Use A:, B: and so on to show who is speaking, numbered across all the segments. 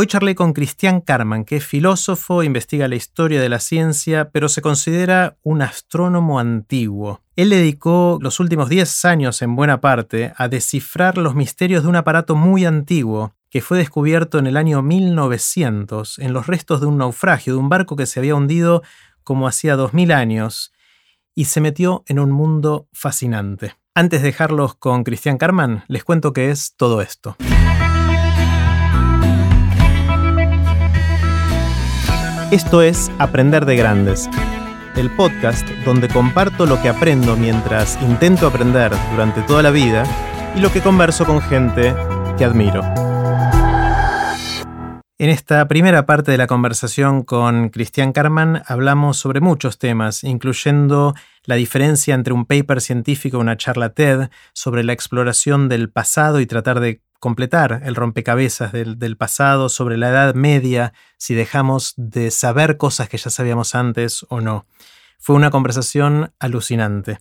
A: Hoy charlé con Cristian Carman, que es filósofo, investiga la historia de la ciencia, pero se considera un astrónomo antiguo. Él dedicó los últimos 10 años en buena parte a descifrar los misterios de un aparato muy antiguo que fue descubierto en el año 1900 en los restos de un naufragio, de un barco que se había hundido como hacía 2000 años, y se metió en un mundo fascinante. Antes de dejarlos con Cristian Carman, les cuento qué es todo esto. Esto es Aprender de Grandes, el podcast donde comparto lo que aprendo mientras intento aprender durante toda la vida y lo que converso con gente que admiro. En esta primera parte de la conversación con Cristian Carman hablamos sobre muchos temas, incluyendo la diferencia entre un paper científico y una charla TED, sobre la exploración del pasado y tratar de completar el rompecabezas del, pasado sobre la Edad Media, si dejamos de saber cosas que ya sabíamos antes o no. Fue una conversación alucinante.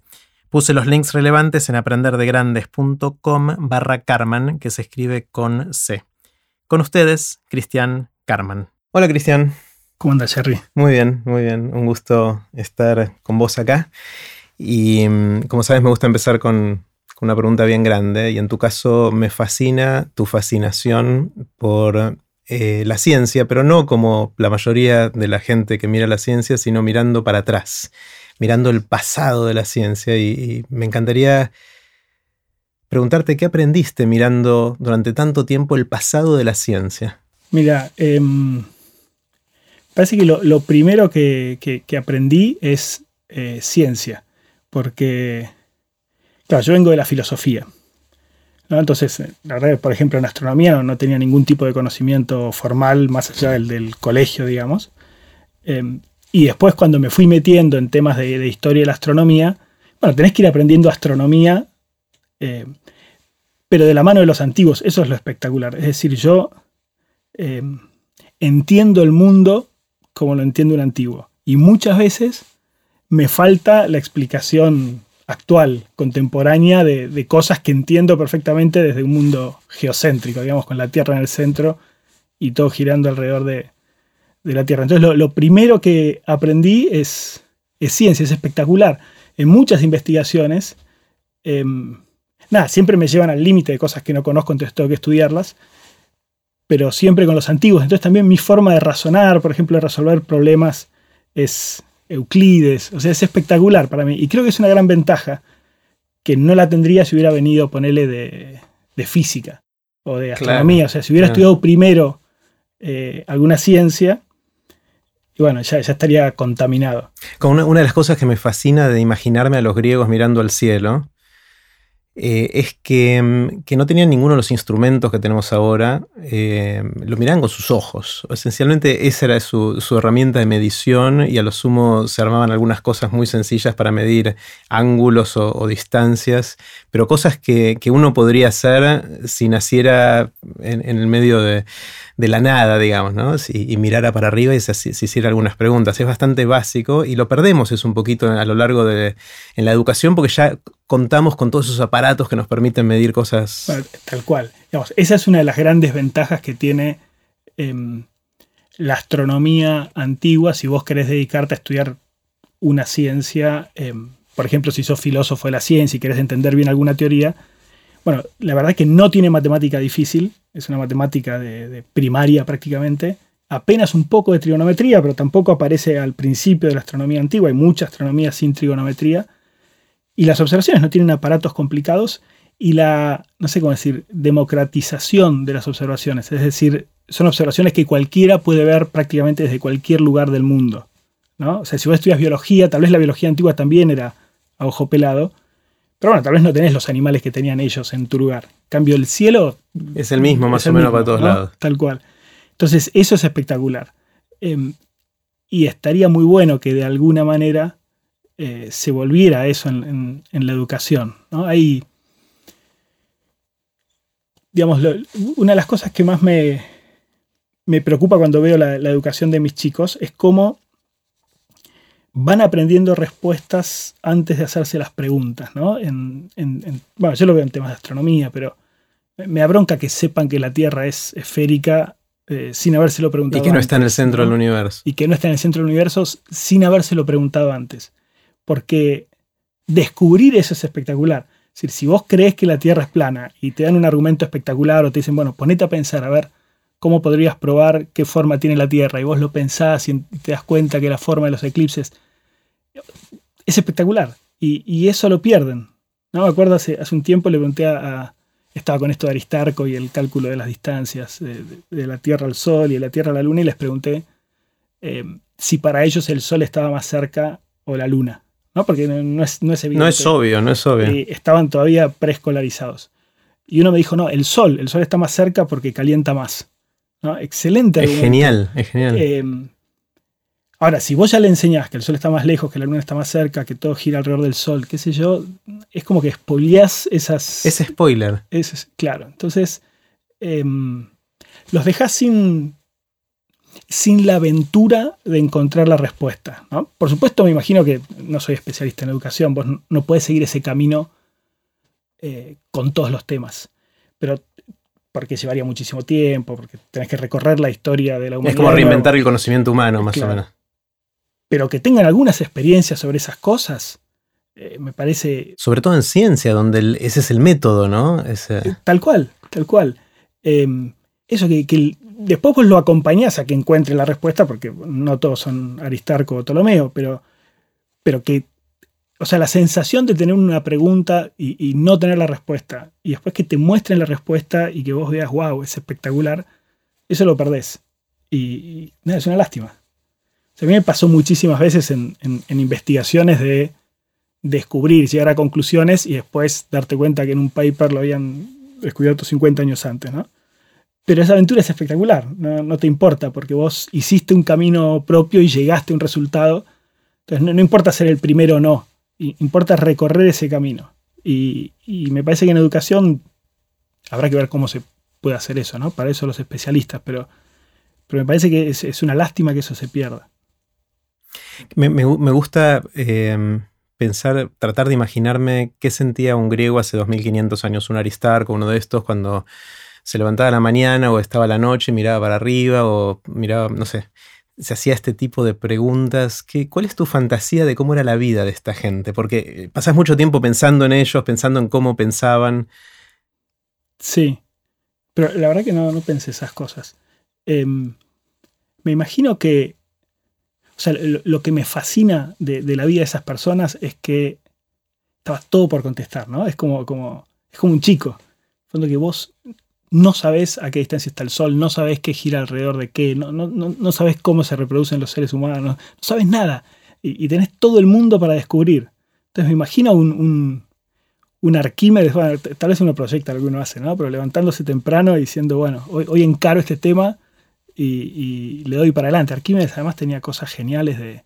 A: Puse los links relevantes en aprenderdegrandes.com barra Carman, que se escribe con C. Con ustedes, Cristian Carman. Hola, Cristian.
B: ¿Cómo andas, Jerry?
A: Muy bien, muy bien. Un gusto estar con vos acá. Y mm, como sabes, me gusta empezar con, una pregunta bien grande y en tu caso me fascina tu fascinación por eh, la ciencia, pero no como la mayoría de la gente que mira la ciencia, sino mirando para atrás, mirando el pasado de la ciencia y, me encantaría preguntarte qué aprendiste mirando durante tanto tiempo el pasado de la ciencia.
B: Mira, em, parece que lo, primero que, aprendí es eh, ciencia, porque Claro, yo vengo de la filosofía. Entonces, la verdad, por ejemplo, en astronomía no, tenía ningún tipo de conocimiento formal más allá del, del colegio, digamos. Em, y después, cuando me fui metiendo en temas de, historia de la astronomía, bueno, tenés que ir aprendiendo astronomía, em, pero de la mano de los antiguos. Eso es lo espectacular. Es decir, yo entiendo el mundo como lo entiende un antiguo. Y muchas veces me falta la explicación actual, contemporánea, de, cosas que entiendo perfectamente desde un mundo geocéntrico, digamos, con la Tierra en el centro y todo girando alrededor de, la Tierra. Entonces, lo, primero que aprendí es, ciencia, es espectacular. En muchas investigaciones, em, nada, siempre me llevan al límite de cosas que no conozco, entonces tengo que estudiarlas, pero siempre con los antiguos. Entonces, también mi forma de razonar, por ejemplo, de resolver problemas, es, Euclides, o sea, es espectacular para mí. Y creo que es una gran ventaja que no la tendría si hubiera venido, a ponerle de, física o de astronomía. o sea, si hubiera estudiado primero eh, alguna ciencia, y bueno, ya, ya estaría contaminado.
A: Una, una, de las cosas que me fascina de imaginarme a los griegos mirando al cielo eh, es mm, que, no tenían ninguno de los instrumentos que tenemos ahora, eh, lo miraban con sus ojos. Esencialmente esa era su, herramienta de medición y a lo sumo se armaban algunas cosas muy sencillas para medir ángulos o, distancias, pero cosas que, uno podría hacer si naciera en, el medio de, la nada, digamos, ¿no? y mirara para arriba y se, hiciera algunas preguntas. Es bastante básico y lo perdemos es un poquito a lo largo de en la educación porque ya contamos con todos esos aparatos que nos permiten medir cosas.
B: tal cual. esa es una de las grandes ventajas que tiene em, la astronomía antigua si vos querés dedicarte a estudiar una ciencia. Em, por ejemplo, si sos filósofo de la ciencia y querés entender bien alguna teoría. Bueno, la verdad es que no tiene matemática difícil, es una matemática de primaria prácticamente apenas un poco de trigonometría, pero tampoco aparece al principio de la astronomía antigua. Hay mucha astronomía sin trigonometría. Y las observaciones no tienen aparatos complicados y la, no sé cómo decir, democratización de las observaciones. Es decir, son observaciones que cualquiera puede ver prácticamente desde cualquier lugar del mundo. ¿no? O sea, si vos estudias biología, tal vez la biología antigua también era a ojo pelado, pero bueno, tal vez no tenés los animales que tenían ellos en tu lugar. cambio, el cielo...
A: Es el mismo, más o menos, para todos lados.
B: Tal cual. Entonces, eso es espectacular. Em, y estaría muy bueno que de alguna manera eh, se volviera a eso en, la educación. ¿no? Hay, digamos, una de las cosas que más me, me preocupa cuando veo la, educación de mis chicos es cómo van aprendiendo respuestas antes de hacerse las preguntas. ¿no? En, bueno, yo lo veo en temas de astronomía, pero me abronca que sepan que la Tierra es esférica eh, sin habérselo preguntado.
A: Y que no está en el centro del universo.
B: Y que no está en el centro del universo sin habérselo preguntado antes. Porque descubrir eso es espectacular. Es decir, si vos crees que la Tierra es plana y te dan un argumento espectacular o te dicen, bueno, ponete a pensar, a ver, cómo podrías probar qué forma tiene la Tierra, y vos lo pensás y te das cuenta que la forma de los eclipses es espectacular. Y, eso lo pierden. ¿no? Me acuerdo hace, hace un tiempo le pregunté a, Estaba con esto de Aristarco y el cálculo de las distancias de, la Tierra al Sol y de la Tierra a la Luna y les pregunté eh, si para ellos el Sol estaba más cerca o la Luna. ¿no? Porque no, es, no es evidente.
A: No es obvio, no es obvio.
B: estaban todavía preescolarizados. Y uno me dijo, no, el Sol, el Sol está más cerca porque calienta más. Excelente.
A: Es genial, es genial.
B: Eh, ahora, si vos ya le enseñás que el Sol está más lejos, que la Luna está más cerca, que todo gira alrededor del Sol, qué sé yo, es como que expoliás esas...
A: Ese spoiler.
B: Es, claro, entonces em, los dejas sin, sin la aventura de encontrar la respuesta. Por supuesto, me imagino que no soy especialista en educación, vos no puedes seguir ese camino eh, con todos los temas. Pero porque llevaría muchísimo tiempo, porque tenés que recorrer la historia de la humanidad.
A: Es como reinventar el conocimiento humano, más o menos.
B: Pero que tengan algunas experiencias sobre esas cosas, eh, me parece...
A: Sobre todo en ciencia, donde ese es el método, ¿no? Eh,
B: tal cual, tal cual. Em, eso que, después pues lo acompañás a que encuentre la respuesta, porque no todos son Aristarco o Ptolomeo, pero, pero que o sea, la sensación de tener una pregunta y, no tener la respuesta, y después que te muestren la respuesta y que vos veas, wow, es espectacular, eso lo perdés. Y, nada, es una lástima. A mí me pasó muchísimas veces en, investigaciones de descubrir, llegar a conclusiones y después darte cuenta que en un paper lo habían descubierto 50 años antes, ¿no? Pero esa aventura es espectacular, no, te importa, porque vos hiciste un camino propio y llegaste a un resultado. Entonces no, importa ser el primero o no, importa recorrer ese camino. Y, me parece que en educación habrá que ver cómo se puede hacer eso, ¿no? Para eso los especialistas, pero me parece que es, una lástima que eso se pierda.
A: Me, gusta em, pensar, tratar de imaginarme qué sentía un griego hace 2500 años, un aristarco, uno de estos, cuando se levantaba la mañana o estaba la noche, miraba para arriba o miraba, no sé, se hacía este tipo de preguntas. ¿Qué, ¿Cuál es tu fantasía de cómo era la vida de esta gente? Porque eh, pasas mucho tiempo pensando en ellos, pensando en cómo pensaban.
B: Sí, pero la verdad que no, no pensé esas cosas. Em, me imagino que, o sea, lo, que me fascina de, la vida de esas personas es que estaba todo por contestar, ¿no? Es como, como, es como un chico. Fondo que vos no sabes a qué distancia está el Sol, no sabes qué gira alrededor de qué, no, no, no sabes cómo se reproducen los seres humanos, no sabes nada. Y, tenés todo el mundo para descubrir. Entonces me imagino un, un, Arquímedes, tal vez uno proyecta lo que uno hace, ¿no? Pero levantándose temprano y diciendo, bueno, hoy, hoy encaro este tema y, le doy para adelante. Arquímedes además tenía cosas geniales de,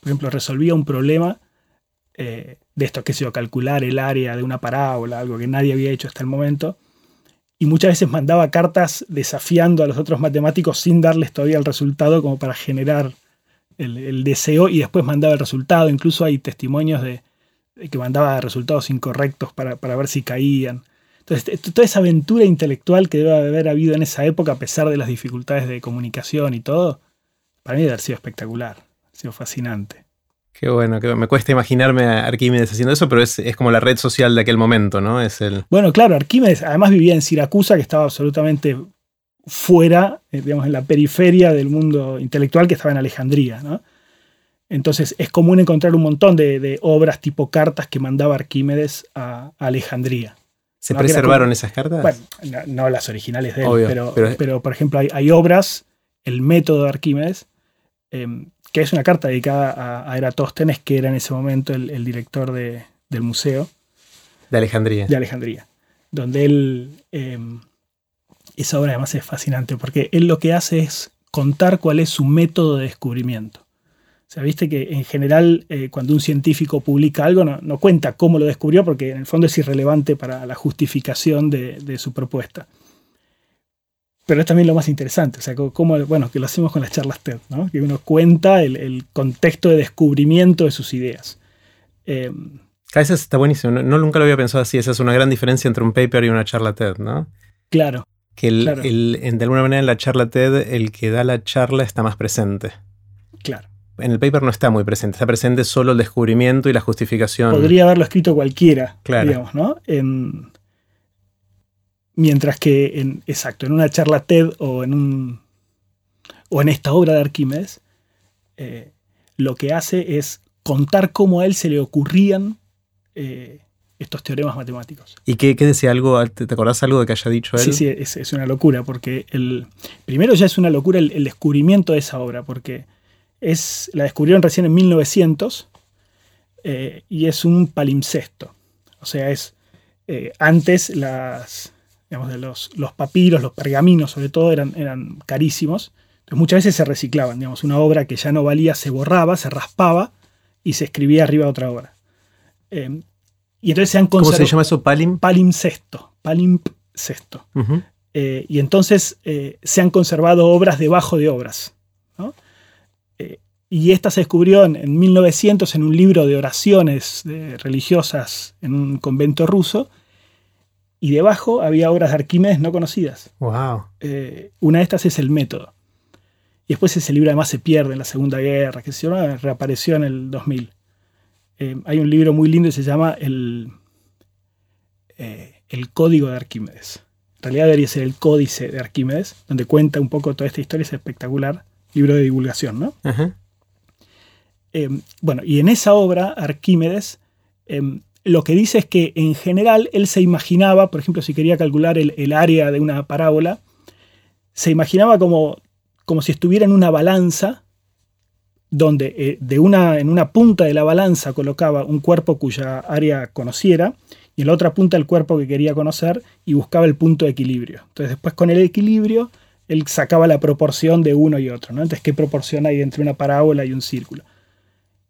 B: por ejemplo, resolvía un problema eh, de esto, que se yo, calcular el área de una parábola, algo que nadie había hecho hasta el momento y muchas veces mandaba cartas desafiando a los otros matemáticos sin darles todavía el resultado como para generar el, deseo y después mandaba el resultado. Incluso hay testimonios de, que mandaba resultados incorrectos para, ver si caían. Entonces, toda esa aventura intelectual que debe haber habido en esa época, a pesar de las dificultades de comunicación y todo, para mí debe haber sido espectacular, ha sido fascinante.
A: Qué bueno, que me cuesta imaginarme a Arquímedes haciendo eso, pero es, como la red social de aquel momento, ¿no? Es el...
B: Bueno, claro, Arquímedes además vivía en Siracusa, que estaba absolutamente fuera, eh, digamos, en la periferia del mundo intelectual que estaba en Alejandría, ¿no? Entonces es común encontrar un montón de, obras tipo cartas que mandaba Arquímedes a, Alejandría.
A: ¿Se preservaron esas cartas?
B: Bueno, no, las originales de él, pero, por ejemplo hay, obras, el método de Arquímedes, em, que es una carta dedicada a, Eratóstenes, que era en ese momento el, director del museo.
A: De Alejandría.
B: De Alejandría. Donde él. Em, esa obra además es fascinante porque él lo que hace es contar cuál es su método de descubrimiento. O sea, viste que en general eh, cuando un científico publica algo no, cuenta cómo lo descubrió porque en el fondo es irrelevante para la justificación de su propuesta pero es también lo más interesante, o sea, como, bueno, que lo hacemos con las charlas TED, ¿no? que uno cuenta el, contexto de descubrimiento de sus ideas.
A: Eh, a está buenísimo, no, nunca lo había pensado así, esa es una gran diferencia entre un paper y una charla TED, ¿no?
B: Claro.
A: que el-
B: Claro.
A: el- en- de alguna manera en la charla TED el que da la charla está más presente.
B: Claro.
A: En el paper no está muy presente, está presente solo el descubrimiento y la justificación.
B: Podría haberlo escrito cualquiera,
A: Claro.
B: digamos, ¿no? En- mientras que, en, exacto, en una charla TED o en un o en esta obra de Arquímedes, eh, lo que hace es contar cómo a él se le ocurrían eh, estos teoremas matemáticos.
A: ¿Y qué, qué decía algo? ¿Te, acordás algo de que haya dicho él?
B: Sí, sí, es, es una locura, porque el, primero ya es una locura el, el descubrimiento de esa obra, porque es, la descubrieron recién en 1900 eh, y es un palimpsesto. O sea, es eh, antes las, digamos, de los, los papiros, los pergaminos sobre todo, eran, eran carísimos. Entonces muchas veces se reciclaban, digamos, una obra que ya no valía se borraba, se raspaba y se escribía arriba otra obra. Eh, y entonces se han
A: ¿Cómo se llama eso? Palim.
B: palimpsesto, palimpsesto. Eh, y entonces eh, se han conservado obras debajo de obras. Y esta se descubrió en, en 1900 en un libro de oraciones religiosas en un convento ruso. Y debajo había obras de Arquímedes no conocidas.
A: Wow.
B: Eh, una de estas es el método. Y después ese libro además se pierde en la Segunda Guerra, que se llama, reapareció en el 2000. Eh, hay un libro muy lindo que se llama El, eh, el Código de Arquímedes. En realidad debería ser el Códice de Arquímedes, donde cuenta un poco toda esta historia, es espectacular. Libro de divulgación, ¿no?
A: Ajá.
B: Eh, bueno, y en esa obra, Arquímedes, eh, lo que dice es que en general él se imaginaba, por ejemplo, si quería calcular el, el área de una parábola, se imaginaba como, como si estuviera en una balanza, donde eh, de una, en una punta de la balanza colocaba un cuerpo cuya área conociera, y en la otra punta el cuerpo que quería conocer, y buscaba el punto de equilibrio. Entonces después con el equilibrio, él sacaba la proporción de uno y otro, ¿no? Entonces, ¿qué proporción hay entre una parábola y un círculo?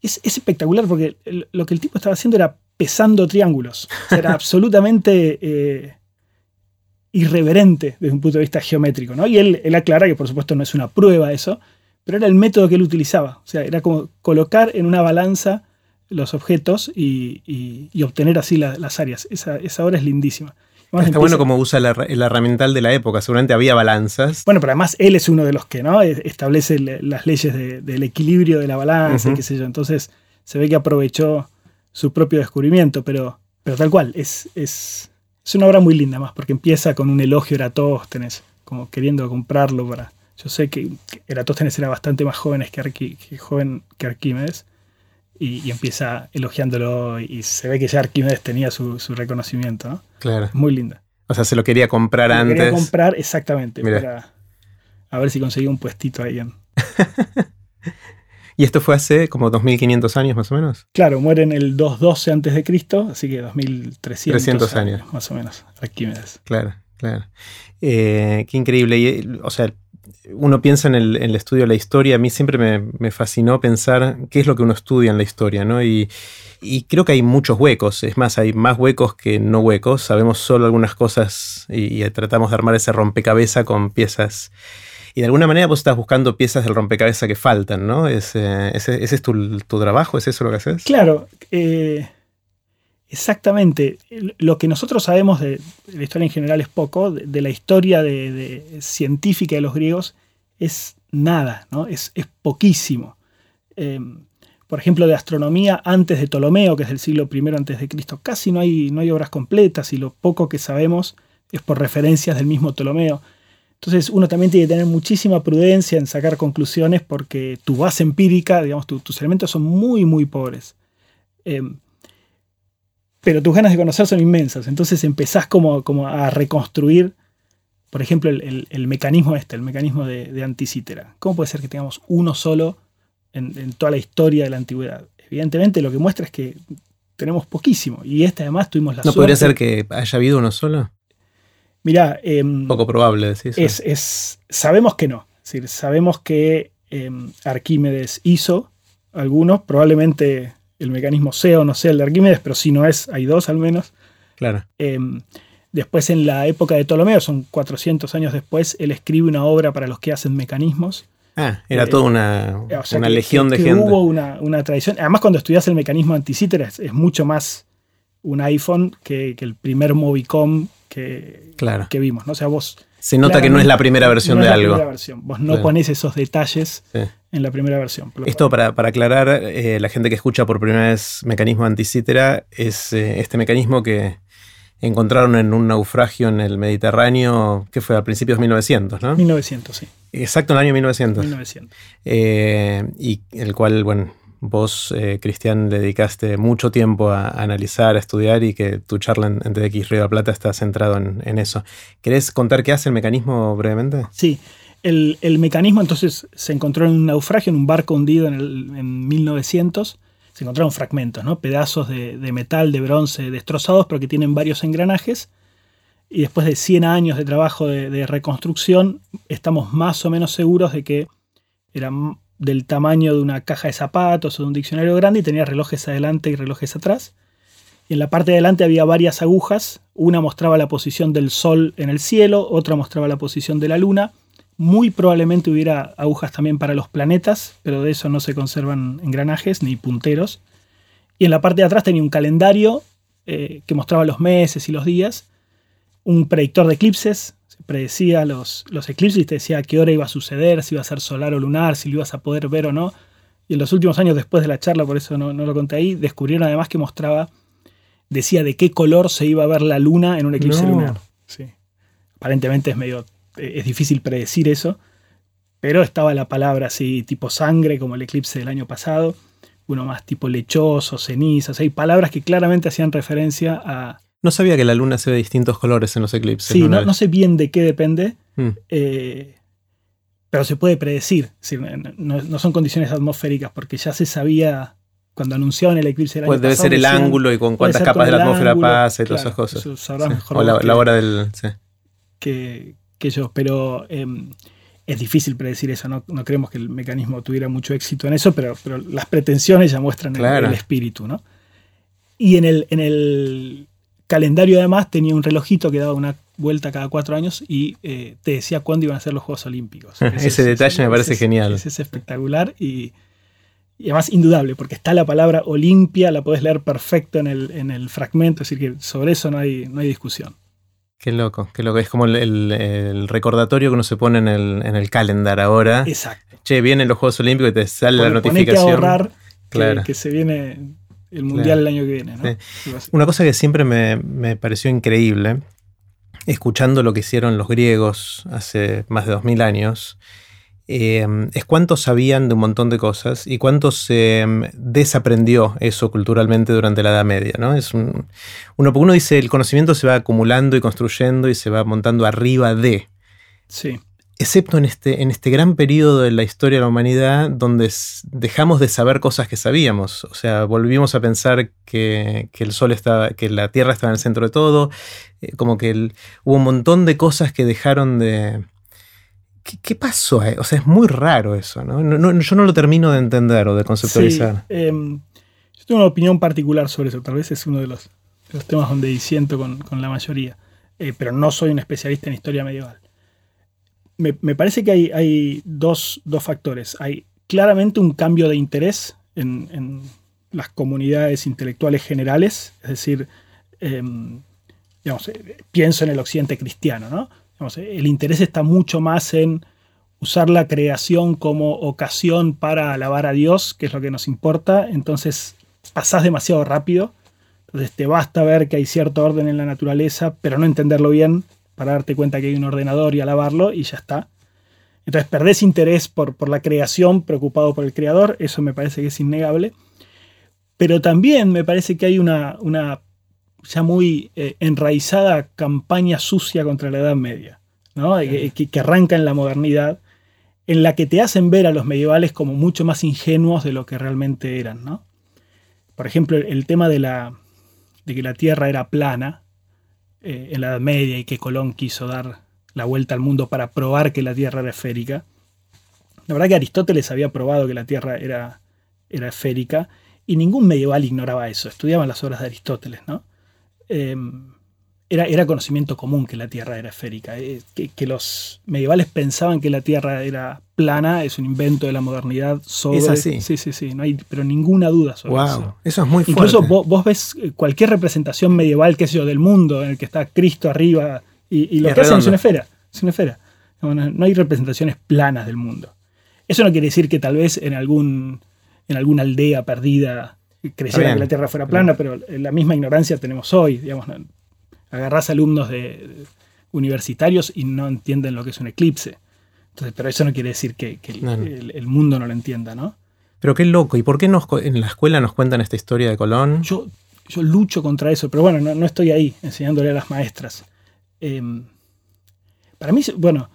B: Es, es espectacular porque lo que el tipo estaba haciendo era pesando triángulos. O sea, era absolutamente eh, irreverente desde un punto de vista geométrico. ¿no? Y él, él aclara que por supuesto no es una prueba eso, pero era el método que él utilizaba. O sea, era como colocar en una balanza los objetos y, y- y obtener así la- las áreas. Esa, esa obra es lindísima. Además,
A: Está bueno como usa la, la herramiental de la época. Seguramente había balanzas.
B: Bueno, pero además él es uno de los que ¿no? E- establece le- las leyes de- del equilibrio de la balanza y
A: Ujú.
B: qué sé yo. Entonces se ve que aprovechó su propio descubrimiento, pero, pero tal cual, es, es, es una obra muy linda más, porque empieza con un elogio a Eratóstenes, como queriendo comprarlo para... Yo sé que que Eratóstenes era bastante más joven que, Arqui- que joven que Arquímedes, y, y empieza elogiándolo, y se ve que ya Arquímedes tenía su, su reconocimiento, ¿no?
A: Claro.
B: Muy linda.
A: O sea, se lo quería comprar
B: Lo
A: antes.
B: quería comprar exactamente
A: Mira.
B: para a ver si conseguía un puestito ahí. En...
A: Y esto fue hace como 2500 años más o menos.
B: Claro, muere en el 212 antes de Cristo, así que 2300
A: 300 años.
B: más o menos. Arquímedes.
A: Claro, claro. Eh, qué increíble. Y, o sea, uno piensa en el, estudio de la historia. A mí siempre me, fascinó pensar qué es lo que uno estudia en la historia, ¿no? Y, creo que hay muchos huecos. Es más, hay más huecos que no huecos. Sabemos solo algunas cosas y, y tratamos de armar ese rompecabezas con piezas. Y de alguna manera vos estás buscando piezas del rompecabezas que faltan, ¿no? Ese, ese, ese es tu, tu trabajo, ¿es eso lo que haces?
B: Claro, eh, exactamente. Lo que nosotros sabemos de, la historia en general es poco, de, la historia científica de los griegos es nada, ¿no? Es, poquísimo. Eh, por ejemplo, de astronomía antes de Ptolomeo, que es del siglo I antes de Cristo, casi no hay, obras completas y lo poco que sabemos es por referencias del mismo Ptolomeo. Entonces uno también tiene que tener muchísima prudencia en sacar conclusiones porque tu base empírica, digamos, tu- tus elementos son muy, muy pobres. Eh, pero tus ganas de conocer son inmensas. Entonces empezás como, como a reconstruir, por ejemplo, el, el- el mecanismo este, el mecanismo de, de anticítera. ¿Cómo puede ser que tengamos uno solo en, en toda la historia de la antigüedad? Evidentemente lo que muestra es que tenemos poquísimo. Y este además tuvimos la
A: ¿No
B: suerte.
A: podría ser que haya habido uno solo?
B: Mirá, em,
A: Poco probable, decís.
B: es, es- sabemos que no. Es decir, sabemos que em, Arquímedes hizo algunos, probablemente el mecanismo sea o no sea el de Arquímedes, pero si no es, hay dos al menos.
A: Claro.
B: Em, después, en la época de Ptolomeo, son 400 años después, él escribe una obra para los que hacen mecanismos.
A: Ah, era
B: Eh,
A: toda una,
B: O sea,
A: una
B: que-
A: legión
B: que-
A: de
B: que
A: gente.
B: Hubo una, una tradición. Además, cuando estudias el mecanismo anticítera, es, es mucho más un iPhone que, que el primer Movicom que,
A: Claro.
B: que vimos. ¿no? O sea, vos
A: Se nota que no es la primera versión
B: no
A: de
B: es la
A: algo.
B: primera versión. Vos no
A: Claro.
B: ponés esos detalles
A: Sí.
B: En la primera versión.
A: Esto para, para aclarar, eh, la gente que escucha por primera vez mecanismo anticítera es eh, este mecanismo que encontraron en un naufragio en el Mediterráneo, que fue a principios de 1900, ¿no?
B: 1900, sí.
A: Exacto, en el año 1900.
B: 1900.
A: Eh, y el cual, bueno, vos, eh, Cristian, le dedicaste mucho tiempo a, a analizar, a estudiar y que tu charla en, en TDX Río de la Plata está centrado en, en eso. ¿Querés contar qué hace el mecanismo brevemente?
B: Sí, el, el mecanismo entonces se encontró en un naufragio, en un barco hundido en, el- en 1900. Se encontraron fragmentos, ¿no? pedazos de, de metal, de bronce destrozados, pero que tienen varios engranajes. Y después de 100 años de trabajo de, de reconstrucción, estamos más o menos seguros de que era del tamaño de una caja de zapatos o de un diccionario grande y tenía relojes adelante y relojes atrás. Y en la parte de adelante había varias agujas. Una mostraba la posición del sol en el cielo, otra mostraba la posición de la luna. Muy probablemente hubiera agujas también para los planetas, pero de eso no se conservan engranajes ni punteros. Y en la parte de atrás tenía un calendario eh, que mostraba los meses y los días, un predictor de eclipses, se predecía los, los eclipses y te decía a qué hora iba a suceder, si iba a ser solar o lunar, si lo ibas a poder ver o no. Y en los últimos años después de la charla, por eso no, no lo conté ahí, descubrieron además que mostraba, decía de qué color se iba a ver la luna en un eclipse
A: No.
B: lunar. Sí. Aparentemente es medio, es difícil predecir eso, pero estaba la palabra así tipo sangre, como el eclipse del año pasado, uno más tipo lechoso, cenizas, hay palabras que claramente hacían referencia a...
A: No sabía que la luna se ve de distintos colores en los eclipses.
B: Sí, no, no sé bien de qué depende,
A: Mm.
B: eh, pero se puede predecir. Decir, no, no son condiciones atmosféricas, porque ya se sabía cuando anunciaban el eclipse del año
A: Pues debe
B: pasado,
A: ser el
B: decían,
A: ángulo y con cuántas capas de la atmósfera
B: ángulo,
A: pasa y todas esas cosas.
B: eso
A: Sí.
B: mejor
A: O la, la hora del. sí.
B: que, que yo, pero eh, es difícil predecir eso, no, no creemos que el mecanismo tuviera mucho éxito en eso, pero, pero las pretensiones ya muestran el-
A: Claro.
B: el, espíritu, ¿no? Y en el, en el calendario además tenía un relojito que daba una vuelta cada cuatro años y eh, te decía cuándo iban a ser los Juegos Olímpicos.
A: Ese detalle me parece genial.
B: Ese es espectacular y, y además indudable, porque está la palabra Olimpia, la podés leer perfecto en el, en el fragmento, es decir, que sobre eso no hay, no hay discusión.
A: Qué loco, qué loco. Es como el, el- el recordatorio que uno se pone en el, en el calendar ahora.
B: Exacto.
A: Che, vienen los Juegos Olímpicos y te sale la
B: Pon-
A: notificación.
B: a ahorrar que,
A: Claro.
B: que se viene el mundial
A: Claro.
B: el año que viene. ¿no?
A: Sí. Una cosa que siempre me, me pareció increíble, escuchando lo que hicieron los griegos hace más de 2000 años, eh, es cuánto sabían de un montón de cosas y cuánto se em, desaprendió eso culturalmente durante la Edad Media. ¿no? Es un- uno, uno dice el conocimiento se va acumulando y construyendo y se va montando arriba de.
B: Sí,
A: Excepto en este, en este gran periodo de la historia de la humanidad donde dejamos de saber cosas que sabíamos. O sea, volvimos a pensar que, que el sol estaba, que la Tierra estaba en el centro de todo. eh, como que el- hubo un montón de cosas que dejaron de. ¿Qué, qué pasó? ahí? O sea, es muy raro eso, ¿no? Yo no lo termino de entender o de
B: Sí,
A: conceptualizar.
B: em, yo tengo una opinión particular sobre eso. Tal vez es uno de los, temas donde disiento con, la mayoría. Eh, pero no soy un especialista en historia medieval. Me, parece que hay, dos, factores. Hay claramente un cambio de interés en, las comunidades intelectuales generales. Es decir, em, eh, pienso en el occidente cristiano, ¿no? El interés está mucho más en usar la creación como ocasión para alabar a Dios, que es lo que nos importa, entonces pasás demasiado rápido. Entonces te basta ver que hay cierto orden en la naturaleza, pero no entenderlo bien para darte cuenta que hay un ordenador y alabarlo y ya está. Entonces perdés interés por, por la creación, preocupado por el creador, eso me parece que es innegable. Pero también me parece que hay una ya muy eh, enraizada campaña sucia contra la Edad Media, ¿no? que, que- que arranca en la modernidad, en la que te hacen ver a los medievales como mucho más ingenuos de lo que realmente eran. ¿no? Por ejemplo, el tema de, la, de que la Tierra era plana eh, en la Edad Media y que Colón quiso dar la vuelta al mundo para probar que la Tierra era esférica. La verdad que Aristóteles había probado que la Tierra era, era esférica y ningún medieval ignoraba eso. Estudiaban las obras de Aristóteles, ¿no? Eh, era, era conocimiento común que la Tierra era esférica. Eh, que, que los medievales pensaban que la Tierra era plana es un invento de la modernidad sobre...
A: Es así.
B: Sí, sí, sí. No hay pero ninguna duda sobre
A: wow,
B: eso.
A: eso. es muy fuerte.
B: Incluso vos, vos ves eh, cualquier representación medieval, qué sé yo, del mundo, en el que está Cristo arriba y, y lo
A: Es
B: que hacen es una esfera. Es una esfera. No, hay representaciones planas del mundo. Eso no quiere decir que tal vez en, algún, en alguna aldea perdida creyera que la Tierra fuera plana, pero la misma ignorancia tenemos hoy. Digamos, agarrás alumnos de, universitarios y no entienden lo que es un eclipse. Entonces, pero eso no quiere decir que, el, mundo no lo entienda, ¿no?
A: Pero qué loco. ¿Y por qué nos, en la escuela nos cuentan esta historia de Colón?
B: Yo, yo lucho contra eso, pero bueno, no, estoy ahí enseñándole a las maestras. Em, para mí, bueno,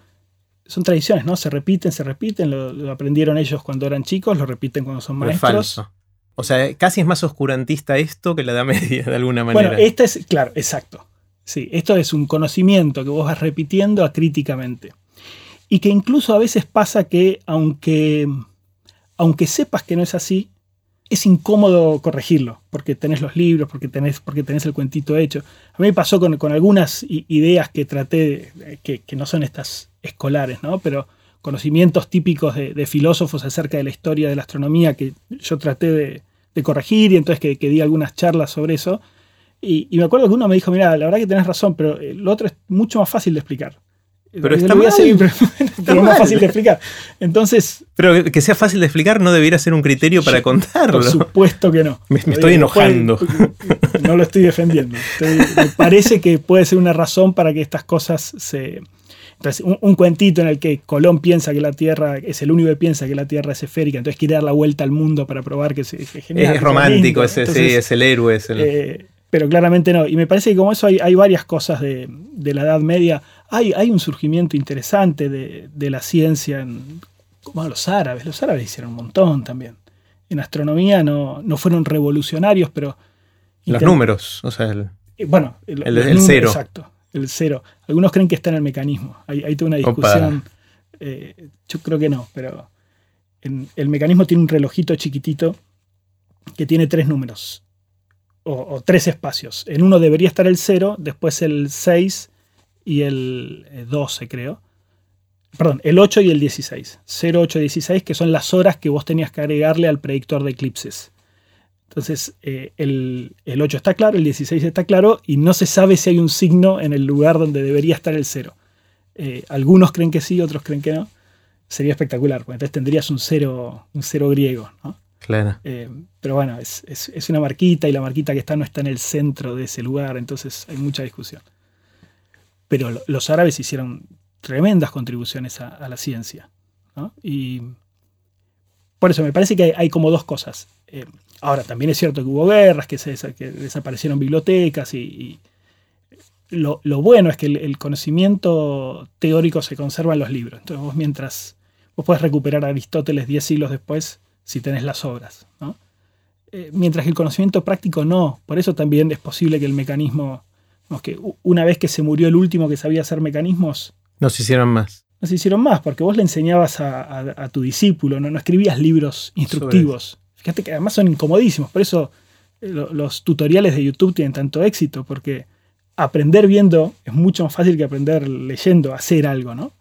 B: son tradiciones, ¿no? Se repiten, se repiten, lo, aprendieron ellos cuando eran chicos, lo repiten cuando son maestros. Es falso.
A: O sea, casi es más oscurantista esto que la Edad Media, de alguna manera.
B: Bueno, este es, claro, exacto. Sí, esto es un conocimiento que vos vas repitiendo acríticamente. Y que incluso a veces pasa que, aunque, aunque sepas que no es así, es incómodo corregirlo, porque tenés los libros, porque tenés, porque tenés el cuentito hecho. A mí me pasó con, algunas ideas que traté, que, que, no son estas escolares, ¿no? pero conocimientos típicos de, filósofos acerca de la historia de la astronomía que yo traté de, corregir y entonces que, que, di algunas charlas sobre eso. Y, me acuerdo que uno me dijo, mira, la verdad que tenés razón, pero lo otro es mucho más fácil de explicar.
A: Pero está voy a seguir,
B: pero, es más fácil de explicar. Entonces.
A: Pero que sea fácil de explicar no debería ser un criterio para contarlo.
B: Por supuesto que no.
A: Me, estoy enojando.
B: no lo estoy defendiendo. me parece que puede ser una razón para que estas cosas se. Un, cuentito en el que Colón piensa que la Tierra es el único que piensa que la Tierra es esférica, entonces quiere dar la vuelta al mundo para probar que es,
A: genial. Es romántico, ese, sí, es el héroe. Es el... Eh,
B: pero claramente no. Y me parece que como eso hay, varias cosas de, la Edad Media. Hay, hay un surgimiento interesante de, la ciencia en como los árabes. Los árabes hicieron un montón también. En astronomía no, no fueron revolucionarios, pero...
A: Los números, o sea, el,
B: eh, bueno, el, cero. Exacto, el cero. Algunos creen que está en el mecanismo. Hay, hay toda una discusión. Eh, yo creo que no, pero el mecanismo tiene un relojito chiquitito que tiene tres números o, tres espacios. En uno debería estar el 0, después el 6 y el 12, eh, creo. Perdón, el 8 y el 16. 0, 8, 16, que son las horas que vos tenías que agregarle al predictor de eclipses. Entonces, eh, el, 8 está claro, el 16 está claro, y no se sabe si hay un signo en el lugar donde debería estar el 0. Eh, algunos creen que sí, otros creen que no. Sería espectacular, porque entonces tendrías un 0 un cero griego. ¿no?
A: Claro.
B: Eh, pero bueno, es, una marquita y la marquita que está no está en el centro de ese lugar, entonces hay mucha discusión. Pero los árabes hicieron tremendas contribuciones a, la ciencia. Y por eso me parece que hay, como dos cosas. Eh, ahora, también es cierto que hubo guerras, que, se, desaparecieron bibliotecas y, lo, bueno es que el, conocimiento teórico se conserva en los libros. Entonces vos mientras vos puedes recuperar a Aristóteles 10 siglos después si tenés las obras. Eh, mientras que el conocimiento práctico no. Por eso también es posible que el mecanismo, que una vez que se murió el último que sabía hacer mecanismos...
A: No se hicieron más.
B: No se hicieron más, porque vos le enseñabas a, tu discípulo, ¿no? no escribías libros instructivos. Fíjate que además son incomodísimos, por eso eh, los tutoriales de YouTube tienen tanto éxito, porque aprender viendo es mucho más fácil que aprender leyendo, hacer algo, ¿no?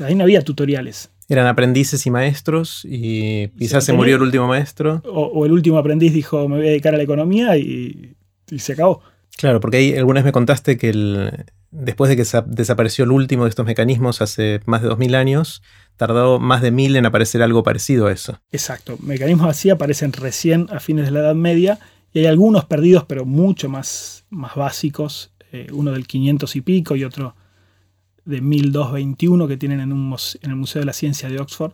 B: Ahí no había tutoriales.
A: Eran aprendices y maestros y quizás se, murió el último maestro.
B: O, el último aprendiz dijo me voy a dedicar a la economía y, se acabó.
A: Claro, porque ahí alguna vez me contaste que el, después de que desapareció el último de estos mecanismos hace más de 2000 años, tardó más de mil en aparecer algo parecido a eso.
B: Exacto, mecanismos así aparecen recién a fines de la Edad Media y hay algunos perdidos pero mucho más, más básicos, eh, uno del 500 y pico y otro de 1221 que tienen en, un, en el Museo de la Ciencia de Oxford,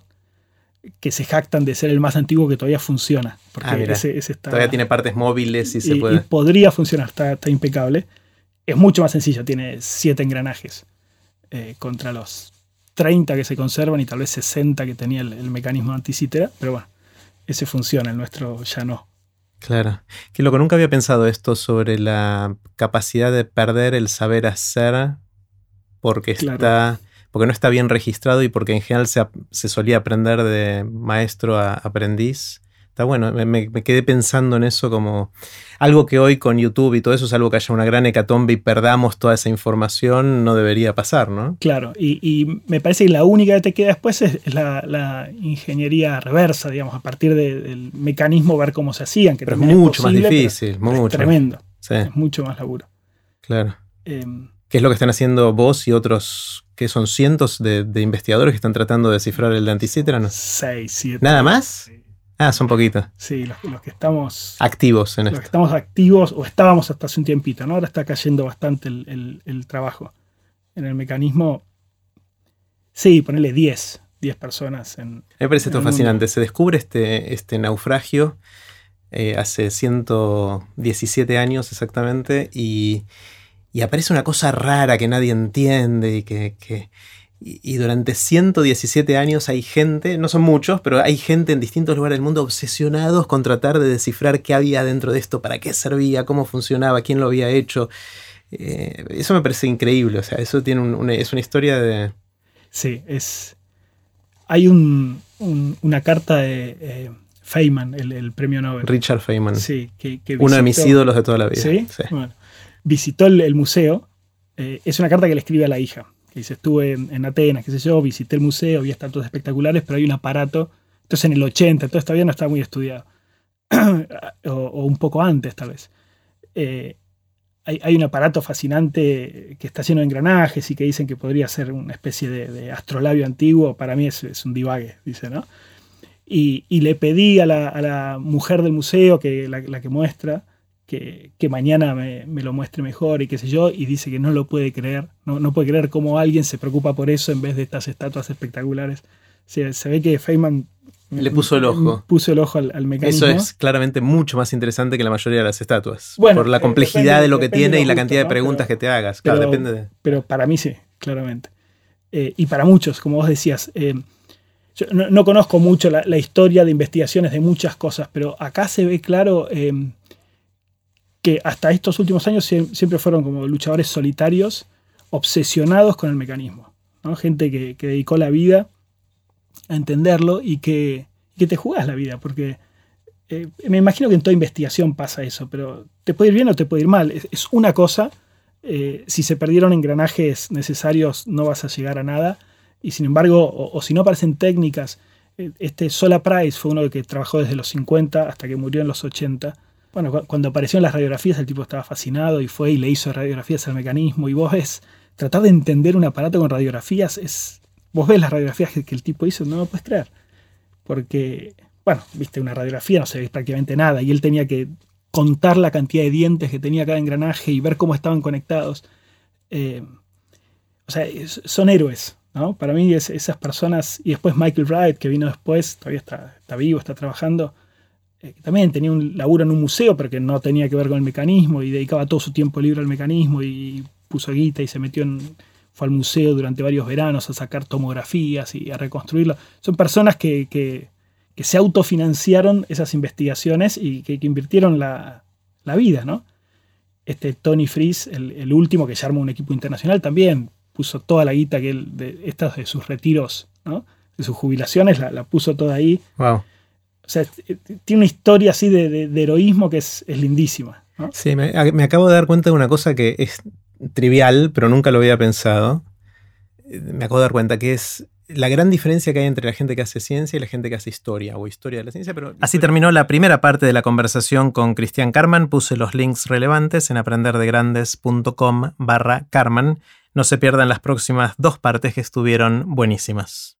B: que se jactan de ser el más antiguo que todavía funciona. Porque
A: ah, ese, todavía tiene partes móviles y, se puede.
B: Y podría funcionar, está, impecable. Es mucho más sencillo, tiene siete engranajes eh, contra los 30 que se conservan y tal vez 60 que tenía el, mecanismo anticítera, pero bueno, ese funciona, el nuestro ya no.
A: Claro. Que lo que nunca había pensado esto sobre la capacidad de perder el saber hacer porque, está, porque no está bien registrado y porque en general se, se solía aprender de maestro a aprendiz. Está bueno, me, quedé pensando en eso como algo que hoy con YouTube y todo eso es algo que haya una gran hecatombe y perdamos toda esa información, no debería pasar, ¿no?
B: Claro, y, me parece que la única que te queda después es la, ingeniería reversa, digamos, a partir del mecanismo ver cómo se hacían.
A: Que pero es mucho más difícil, mucho.
B: Es tremendo, es mucho más laburo.
A: Claro.
B: Em,
A: que es lo que están haciendo vos y otros, que son cientos de, investigadores que están tratando de descifrar el de.
B: Seis, siete.
A: ¿Nada más? Ah, son poquitos.
B: Sí, los, que estamos...
A: Activos en
B: los que estamos activos, o estábamos hasta hace un tiempito, ¿no? Ahora está cayendo bastante el, trabajo. En el mecanismo, sí, ponerle 10, 10 personas en...
A: Me parece esto fascinante. Se descubre este, este naufragio eh, hace 117 años exactamente y, aparece una cosa rara que nadie entiende y que, y, durante 117 años hay gente, no son muchos, pero hay gente en distintos lugares del mundo obsesionados con tratar de descifrar qué había dentro de esto, para qué servía, cómo funcionaba, quién lo había hecho. Eh, eso me parece increíble, o sea, eso tiene es una historia de...
B: Sí, es... Hay una carta de... Eh, Feynman, el, premio Nobel.
A: Richard Feynman.
B: Sí,
A: que, Uno de mis ídolos de toda la vida.
B: Sí. visitó el, museo. Eh, es una carta que le escribe a la hija. Que dice: Estuve en, Atenas, qué sé yo, visité el museo, vi estatuas espectaculares, pero hay un aparato. Entonces en el 80, todo todavía no está muy estudiado. o, un poco antes, tal vez. Eh, hay, un aparato fascinante que está lleno de engranajes y que dicen que podría ser una especie de, astrolabio antiguo. Para mí es, es un divague, dice, ¿no? Y, le pedí a la, mujer del museo, que la, que muestra, que, mañana me, lo muestre mejor y qué sé yo, y dice que no lo puede creer, no, no puede creer cómo alguien se preocupa por eso en vez de estas estatuas espectaculares. Se, se ve que Feynman
A: le puso el ojo.
B: Puso el ojo al, mecanismo.
A: Eso es claramente mucho más interesante que la mayoría de las estatuas. por la eh, complejidad de lo que tiene y la cantidad de preguntas que te hagas. Claro,
B: pero,
A: depende de...
B: pero para mí sí, claramente. Eh, y para muchos, como vos decías, eh, no, conozco mucho la, historia de investigaciones de muchas cosas, pero acá se ve claro que hasta estos últimos años siempre fueron como luchadores solitarios, obsesionados con el mecanismo. Gente que, dedicó la vida a entenderlo y que, te jugás la vida, porque eh, me imagino que en toda investigación pasa eso, pero te puede ir bien o te puede ir mal. Es, una cosa, eh, si se perdieron engranajes necesarios no vas a llegar a nada y sin embargo, o, si no aparecen técnicas, eh, este Sola Price fue uno que trabajó desde los 50 hasta que murió en los 80. Bueno, cuando apareció en las radiografías el tipo estaba fascinado y fue y le hizo radiografías al mecanismo y vos ves, tratar de entender un aparato con radiografías es... Vos ves las radiografías que, el tipo hizo, no lo puedes creer. Porque, bueno, viste una radiografía, no se ve prácticamente nada y él tenía que contar la cantidad de dientes que tenía cada engranaje y ver cómo estaban conectados. Eh, o sea, son héroes, para mí esas personas, y después Michael Wright, que vino después, todavía está, está vivo, está trabajando, eh, también tenía un laburo en un museo, pero que no tenía que ver con el mecanismo y dedicaba todo su tiempo libre al mecanismo y puso guita y se metió en, fue al museo durante varios veranos a sacar tomografías y a reconstruirlo. Son personas que, se autofinanciaron esas investigaciones y que, invirtieron la, vida, ¿no? Este Tony Fries, el, último que ya armó un equipo internacional, también puso toda la guita que él, de estas de sus retiros, ¿no? de sus jubilaciones, la, puso toda ahí.
A: Wow.
B: O sea, tiene una historia así de, heroísmo que es, lindísima.
A: Sí, me, acabo de dar cuenta de una cosa que es trivial, pero nunca lo había pensado. Me acabo de dar cuenta que es la gran diferencia que hay entre la gente que hace ciencia y la gente que hace historia o historia de la ciencia. Pero Así terminó la primera parte de la conversación con Cristian Carman. Puse los links relevantes en aprenderdegrandes.com barra Carman. No se pierdan las próximas dos partes que estuvieron buenísimas.